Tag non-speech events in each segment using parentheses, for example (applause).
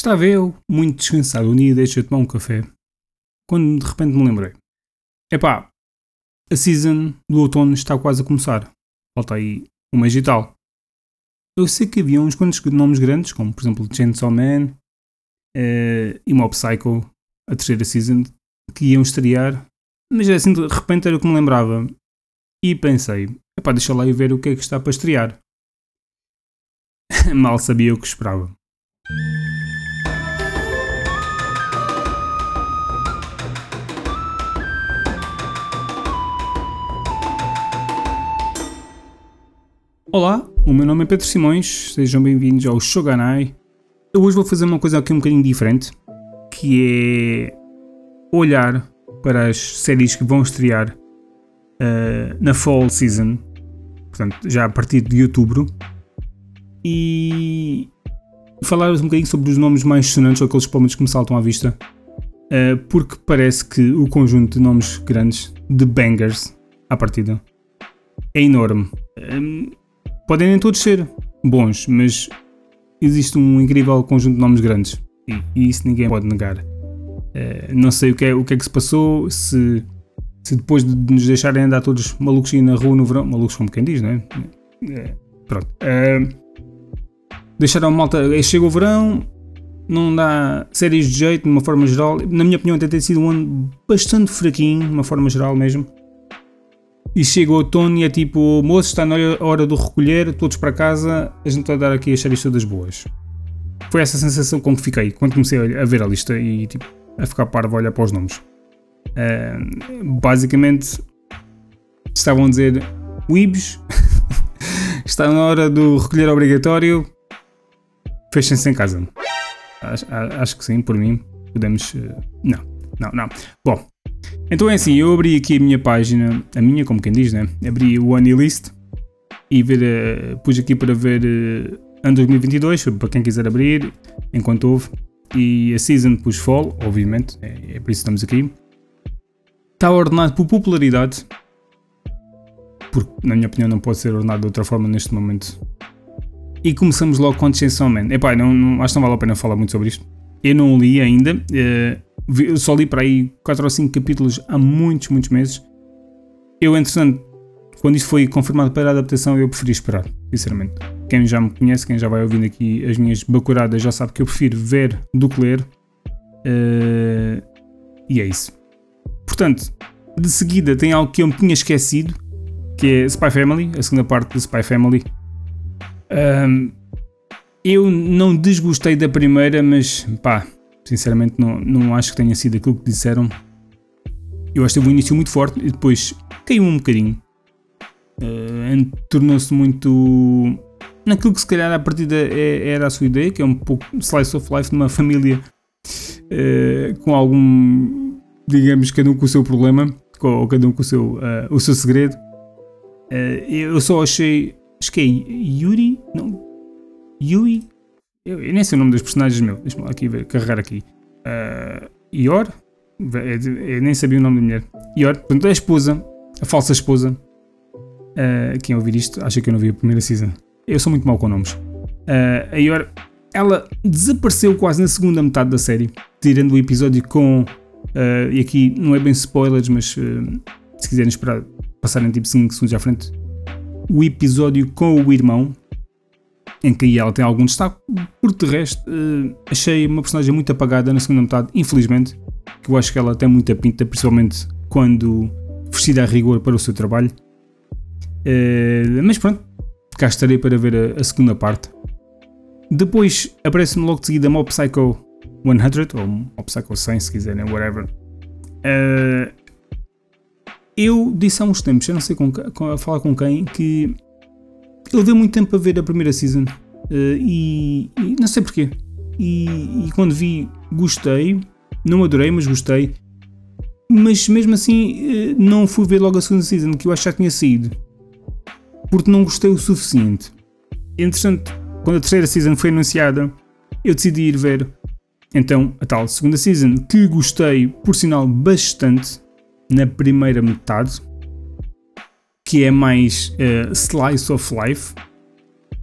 Estava eu, muito descansado, um dia deixei de tomar um café, quando de repente me lembrei. Epá, a season do outono está quase a começar. Falta aí um mês e tal. Eu sei que havia uns quantos nomes grandes, como por exemplo Chainsaw Man uh, e Mob Psycho, a terceira season, que iam estrear, mas é assim de repente era o que me lembrava. E pensei, epá, deixa lá ir ver o que é que está para estrear. (laughs) Mal sabia o que esperava. Olá, o meu nome é Pedro Simões, sejam bem-vindos ao Shoganai. Eu hoje vou fazer uma coisa aqui um bocadinho diferente, que é olhar para as séries que vão estrear uh, na Fall Season, portanto, já a partir de outubro, e falar-vos um bocadinho sobre os nomes mais sonantes, ou aqueles menos que me saltam à vista, uh, porque parece que o conjunto de nomes grandes, de bangers, à partida, é enorme. Um, Podem nem todos ser bons, mas existe um incrível conjunto de nomes grandes e, e isso ninguém pode negar. Uh, não sei o que, é, o que é que se passou, se, se depois de nos deixarem andar todos malucos na rua no verão, malucos como quem diz, não é? Uh, pronto. Uh, deixaram malta. Chega o verão, não dá séries de jeito, de uma forma geral. Na minha opinião, até tem sido um ano bastante fraquinho, de uma forma geral mesmo. E chega o outono e é tipo, moço, está na hora do recolher, todos para casa, a gente vai dar aqui as séries todas boas. Foi essa sensação com que fiquei quando comecei a ver a lista e tipo, a ficar parvo a olhar para os nomes. Uh, basicamente, estavam a dizer: Weebs, (laughs) está na hora do recolher obrigatório, fechem-se em casa. Acho, acho, que sim, por mim, podemos. Uh, não, não, não. Bom, então é assim, eu abri aqui a minha página, a minha, como quem diz, né? Abri o Anilist e ver, uh, pus aqui para ver uh, ano 2022, para quem quiser abrir, enquanto houve. E a Season pus Fall, obviamente, é, é por isso que estamos aqui. Está ordenado por popularidade, porque na minha opinião não pode ser ordenado de outra forma neste momento. E começamos logo com Chainsaw Man. Epá, não, não, acho que não vale a pena falar muito sobre isto. Eu não li ainda. Uh, eu só li para aí 4 ou 5 capítulos há muitos, muitos meses. Eu, entretanto, quando isso foi confirmado para a adaptação, eu preferi esperar, sinceramente. Quem já me conhece, quem já vai ouvindo aqui as minhas bacuradas, já sabe que eu prefiro ver do que ler. Uh, e é isso. Portanto, de seguida tem algo que eu me tinha esquecido, que é Spy Family, a segunda parte de Spy Family. Um, eu não desgostei da primeira, mas pá, Sinceramente, não, não acho que tenha sido aquilo que disseram. Eu acho que teve um início muito forte e depois caiu um bocadinho. Uh, Tornou-se muito naquilo que se calhar a partida é, era a sua ideia, que é um pouco slice of life de uma família uh, com algum, digamos, cada um com o seu problema, ou cada um com o seu, uh, o seu segredo. Eu só achei, acho que é Yuri, não, Yui, eu, eu, nem sei o nome dos personagens meu. Deixa-me aqui ver, carregar aqui. Uh, Ior? Eu nem sabia o nome da mulher. Ior, portanto, a esposa, a falsa esposa. Uh, quem ouvir isto acha que eu não vi a primeira season. Eu sou muito mau com nomes. Uh, a Ior, ela desapareceu quase na segunda metade da série, tirando o episódio com. Uh, e aqui não é bem spoilers, mas se quiserem esperar, passarem tipo 5 segundos à frente. O episódio com o irmão, em que ela tem algum destaque. Por de resto, uh, achei uma personagem muito apagada na segunda metade, infelizmente, que eu acho que ela tem muita pinta, principalmente quando vestida a rigor para o seu trabalho. Uh, mas pronto, cá estarei para ver a, a segunda parte. Depois aparece-me logo de seguida Mob Psycho 100, ou Mob Psycho 100, se quiserem, whatever. Uh, eu disse há uns tempos, eu não sei com, com, a falar com quem, que eu levei muito tempo a ver a primeira season uh, e, e, não sei porquê. E, e, quando vi, gostei. Não adorei, mas gostei. Mas mesmo assim, uh, não fui ver logo a segunda season, que eu acho que já tinha saído. Porque não gostei o suficiente. Entretanto, quando a terceira season foi anunciada, eu decidi ir ver. Então, a tal segunda season, que gostei, por sinal, bastante na primeira metade que é mais uh, slice of life.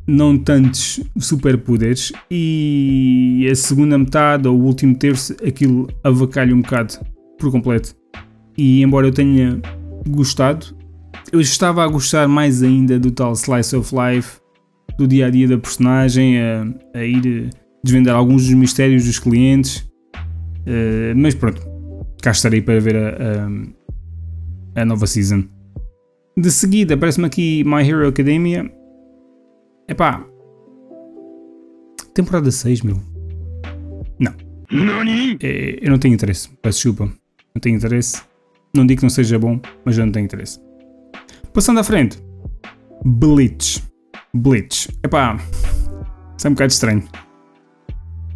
não tantos superpoderes e a segunda metade ou o último terço aquilo avacalha um bocado por completo. E embora eu tenha gostado, eu estava a gostar mais ainda do tal slice of life, do dia a dia da personagem, a, a ir desvendar alguns dos mistérios dos clientes. Uh, mas pronto, cá estarei para ver a, a, a nova season. De seguida, aparece-me aqui My Hero Academia. Epá. Temporada 6, meu. Não. É, eu não tenho interesse. Peço desculpa. Não tenho interesse. Não digo que não seja bom, mas eu não tenho interesse. Passando à frente. Bleach. Bleach. Epá. Isso é um bocado estranho.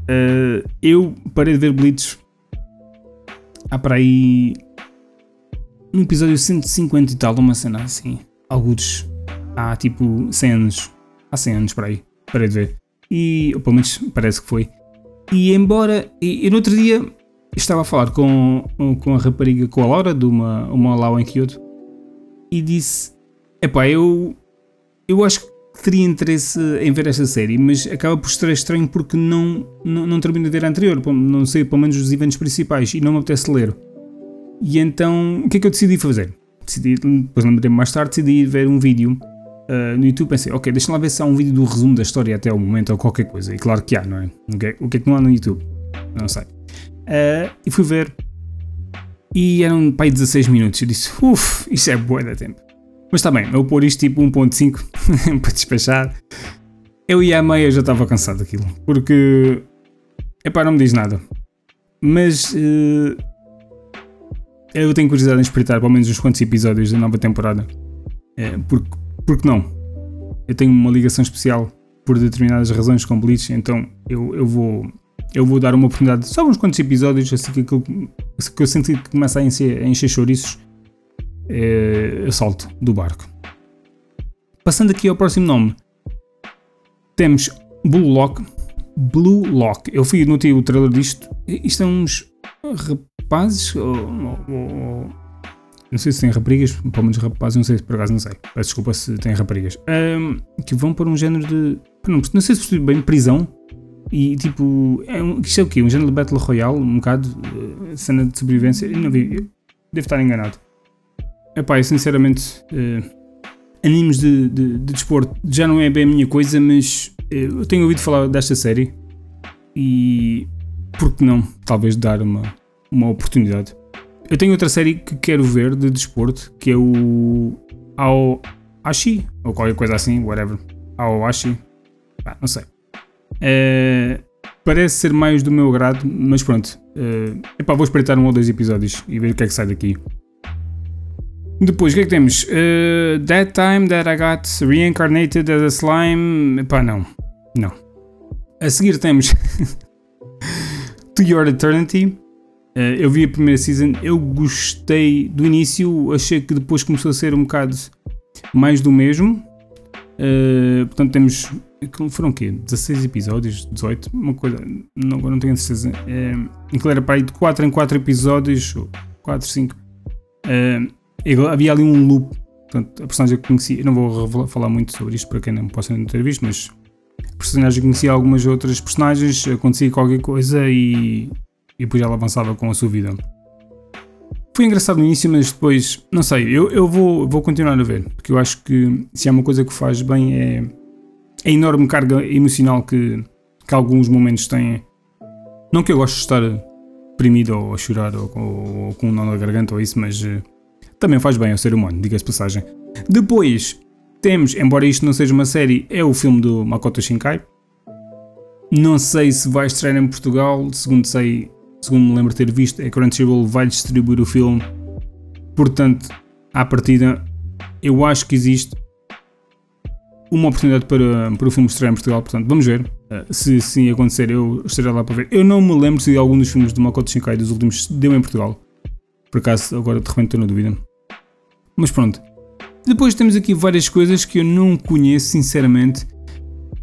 Uh, eu parei de ver Bleach há para aí no episódio 150 e tal, uma cena assim, alguns há tipo 100 anos, há 100 anos para aí, parei de ver. E, ou pelo menos parece que foi. E embora, e, e no outro dia estava a falar com, com a rapariga, com a Laura, de uma, uma Lau em Kyoto, e disse: Epá, eu, eu acho que teria interesse em ver esta série, mas acaba por ser estranho porque não, não, não termino de ver a anterior, não sei, pelo menos os eventos principais, e não me apetece ler. E então, o que é que eu decidi fazer? Decidi, depois lembrei-me mais tarde, decidi ver um vídeo uh, no YouTube. Pensei, ok, deixa lá ver se há um vídeo do resumo da história até ao momento ou qualquer coisa. E claro que há, não é? O que é, é que não há no YouTube? Não sei. Uh, e fui ver. E eram aí 16 minutos. Eu disse, uff, isto é boa da tempo. Mas está bem, eu pôr isto tipo 1.5 (laughs) para despachar. Eu ia à meia já estava cansado daquilo. Porque. Epá, não me diz nada. Mas. Uh, eu tenho curiosidade em espreitar pelo menos uns quantos episódios da nova temporada. É, porque, porque não? Eu tenho uma ligação especial por determinadas razões com Bleach, então eu, eu vou eu vou dar uma oportunidade só uns quantos episódios, assim que, assim que eu sinto que começa a encher, a encher chouriços, é, eu salto do barco. Passando aqui ao próximo nome, temos Blue Lock. Blue Lock. Eu fui notei o trailer disto. Isto é uns rapazes ou, ou, não sei se tem raparigas, pelo menos rapazes, não sei se por acaso não sei. Peço desculpa se tem raparigas. Um, que vão para um género de. Não, não sei se percebi bem, prisão. E tipo, é um, isto é o quê? Um género de Battle Royale, um bocado, uh, cena de sobrevivência. Não vi, devo estar enganado. Epá, eu sinceramente, uh, animes de, de, de, desporto já não é bem a minha coisa, mas uh, eu tenho ouvido falar desta série e por que não, talvez dar uma, uma oportunidade. Eu tenho outra série que quero ver de desporto, que é o Aoashi, ou qualquer coisa assim, whatever. Aoashi, ah, não sei. É, parece ser mais do meu grado, mas pronto. É, epá, vou espreitar um ou dois episódios e ver o que é que sai daqui. Depois, o que é que temos? Uh, that time that I got reincarnated as a slime. Epá, não. Não. A seguir temos (laughs) To Your Eternity. Uh, eu vi a primeira season, eu gostei do início, achei que depois começou a ser um bocado mais do mesmo. Uh, portanto, temos. Foram o quê? 16 episódios? 18? Uma coisa. Não, agora não tenho certeza. Uh, aquilo era para aí de 4 em 4 episódios, 4, 5. Uh, havia ali um loop. Portanto, a personagem que conheci. Eu não vou falar muito sobre isto para quem não possa não ter visto, mas personagem conhecia algumas outras personagens, acontecia qualquer coisa e e depois ela avançava com a sua vida. Foi engraçado no início, mas depois, não sei, eu, eu vou, vou continuar a ver, porque eu acho que se há uma coisa que faz bem é a enorme carga emocional que, que alguns momentos têm. Não que eu goste de estar deprimido ou a chorar ou, ou, ou com um nó na garganta ou isso, mas uh, também faz bem ao ser humano, diga-se passagem. Depois temos, embora isto não seja uma série, é o filme do Makoto Shinkai. Não sei se vai estrear em Portugal, segundo sei, segundo me lembro de ter visto, a Crunchyroll vai distribuir o filme. Portanto, à partida, eu acho que existe uma oportunidade para, para o filme estrear em Portugal. Portanto, vamos ver. Uh, se sim acontecer, eu estarei lá para ver. Eu não me lembro se algum dos filmes do Makoto Shinkai dos últimos deu em Portugal. Por acaso, agora de repente estou na dúvida. Mas pronto. Depois temos aqui várias coisas que eu não conheço, sinceramente.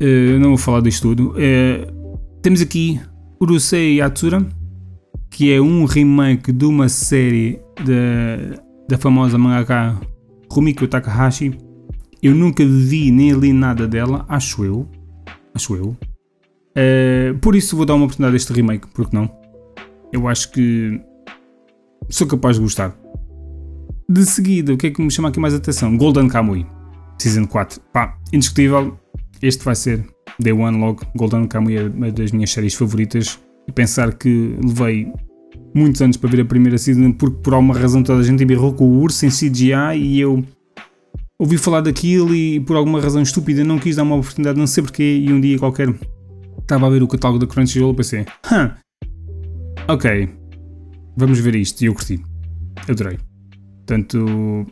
Uh, não vou falar disto tudo. Uh, temos aqui Urusei Yatsura, que é um remake de uma série da, da famosa mangaka Rumiko Takahashi. Eu nunca vi nem li nada dela, acho eu. Acho eu. Uh, por isso vou dar uma oportunidade a este remake, porque não? Eu acho que sou capaz de gostar. De seguida, o que é que me chama aqui mais atenção? Golden Kamuy, Season 4. Pá, indiscutível. Este vai ser Day One logo. Golden Kamuy é uma das minhas séries favoritas. E pensar que levei muitos anos para ver a primeira season porque por alguma razão toda a gente embirrou com o urso em CGI e eu ouvi falar daquilo e por alguma razão estúpida não quis dar uma oportunidade, não sei porquê, e um dia qualquer estava a ver o catálogo da Crunchyroll e pensei, hã, ok, vamos ver isto, e eu curti, adorei. Portanto,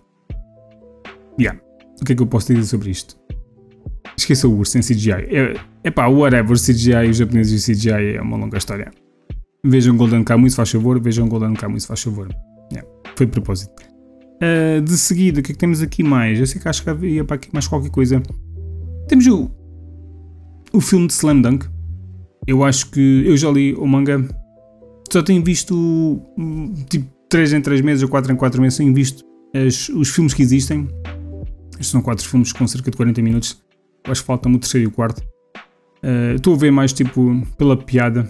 yeah, o que é que eu posso dizer sobre isto? Esqueça o urso em CGI. É, é pá, whatever, CGI, os japoneses e CGI é uma longa história. Vejam Golden Kamuy se faz favor, vejam Golden Kamuy se faz favor. Yeah, foi de propósito. Uh, de seguida, o que é que temos aqui mais? Eu sei que acho que havia para aqui mais qualquer coisa. Temos o, o filme de Slam Dunk. Eu acho que eu já li o manga. Só tenho visto tipo 3 em 3 meses ou 4 em 4 meses. Tenho visto as, os filmes que existem. Estes são 4 filmes com cerca de 40 minutos. Acho que falta-me o terceiro e o quarto. Uh, estou a ver mais tipo pela piada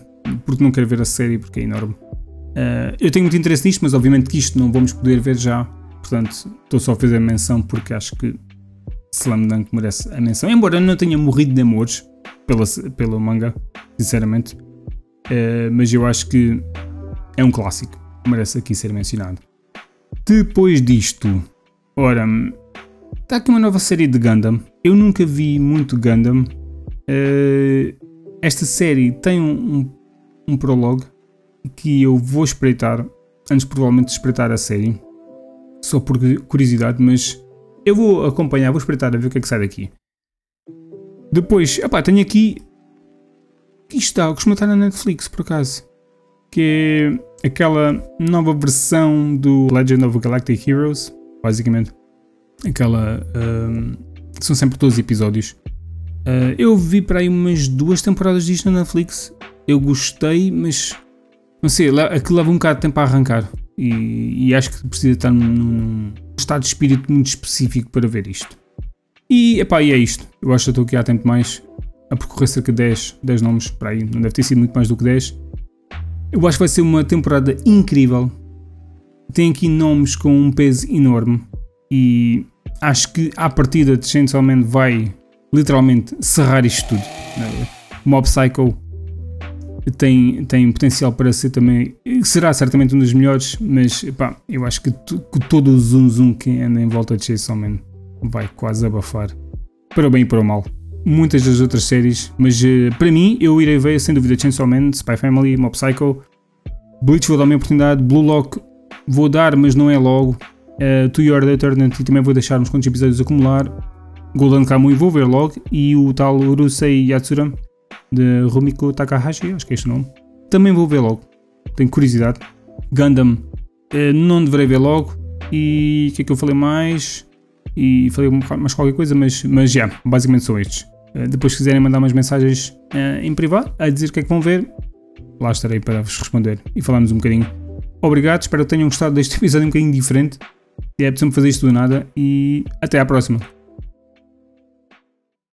porque não quero ver a série, porque é enorme. Uh, eu tenho muito interesse nisto, mas obviamente que isto não vamos poder ver já, portanto estou só a fazer a menção porque acho que Slam Dunk merece a menção. Embora eu não tenha morrido de amores pela, pelo manga, sinceramente, uh, mas eu acho que é um clássico, merece aqui ser mencionado. Depois disto, ora, está aqui uma nova série de Gundam. Eu nunca vi muito Gundam. Uh, esta série tem um, um um prologue que eu vou espreitar, antes provavelmente de espreitar a série, só por curiosidade, mas eu vou acompanhar, vou espreitar a ver o que é que sai daqui. Depois, opá, tenho aqui. Aqui está, costuma estar na Netflix por acaso. Que é aquela nova versão do Legend of Galactic Heroes, basicamente. Aquela. Um, são sempre 12 episódios. Uh, eu vi para aí umas duas temporadas disto na Netflix eu gostei, mas não sei, aquilo leva um bocado de tempo a arrancar e, e acho que precisa estar num, num, estado de espírito muito específico para ver isto. E, epá, e é isto. Eu acho que estou aqui há tempo mais a percorrer cerca de 10, 10 nomes para aí, não deve ter sido muito mais do que 10. Eu acho que vai ser uma temporada incrível. Tem aqui nomes com um peso enorme e acho que à partida de Chainsaw Man vai literalmente cerrar isto tudo. Mob Psycho tem, tem potencial para ser também, será certamente um dos melhores, mas eu acho que, que todo o zoom zoom que anda em volta de Chainsaw Man vai quase abafar, para o bem e para o mal. Muitas das outras séries, mas uh, para mim eu irei ver sem dúvida Chainsaw Man, Spy Family, Mob Psycho, Bleach vou dar uma oportunidade, Blue Lock vou dar, mas não é logo. Uh, to Your Eternity também vou deixar uns quantos episódios acumular. Golden Kamuy vou ver logo. E o tal Urusei Yatsura de Rumiko Takahashi, acho que é este o nome. Também vou ver logo, tenho curiosidade. Gundam, eh, não deverei ver logo. E o que é que eu falei mais? E falei mais qualquer coisa, mas, mas já, basicamente são estes. Eh, depois, se quiserem mandar umas mensagens eh, em privado a dizer o que é que vão ver, lá estarei para vos responder e falarmos um bocadinho. Obrigado, espero que tenham gostado deste (laughs) episódio um bocadinho diferente. É preciso fazer isto do nada e até à próxima.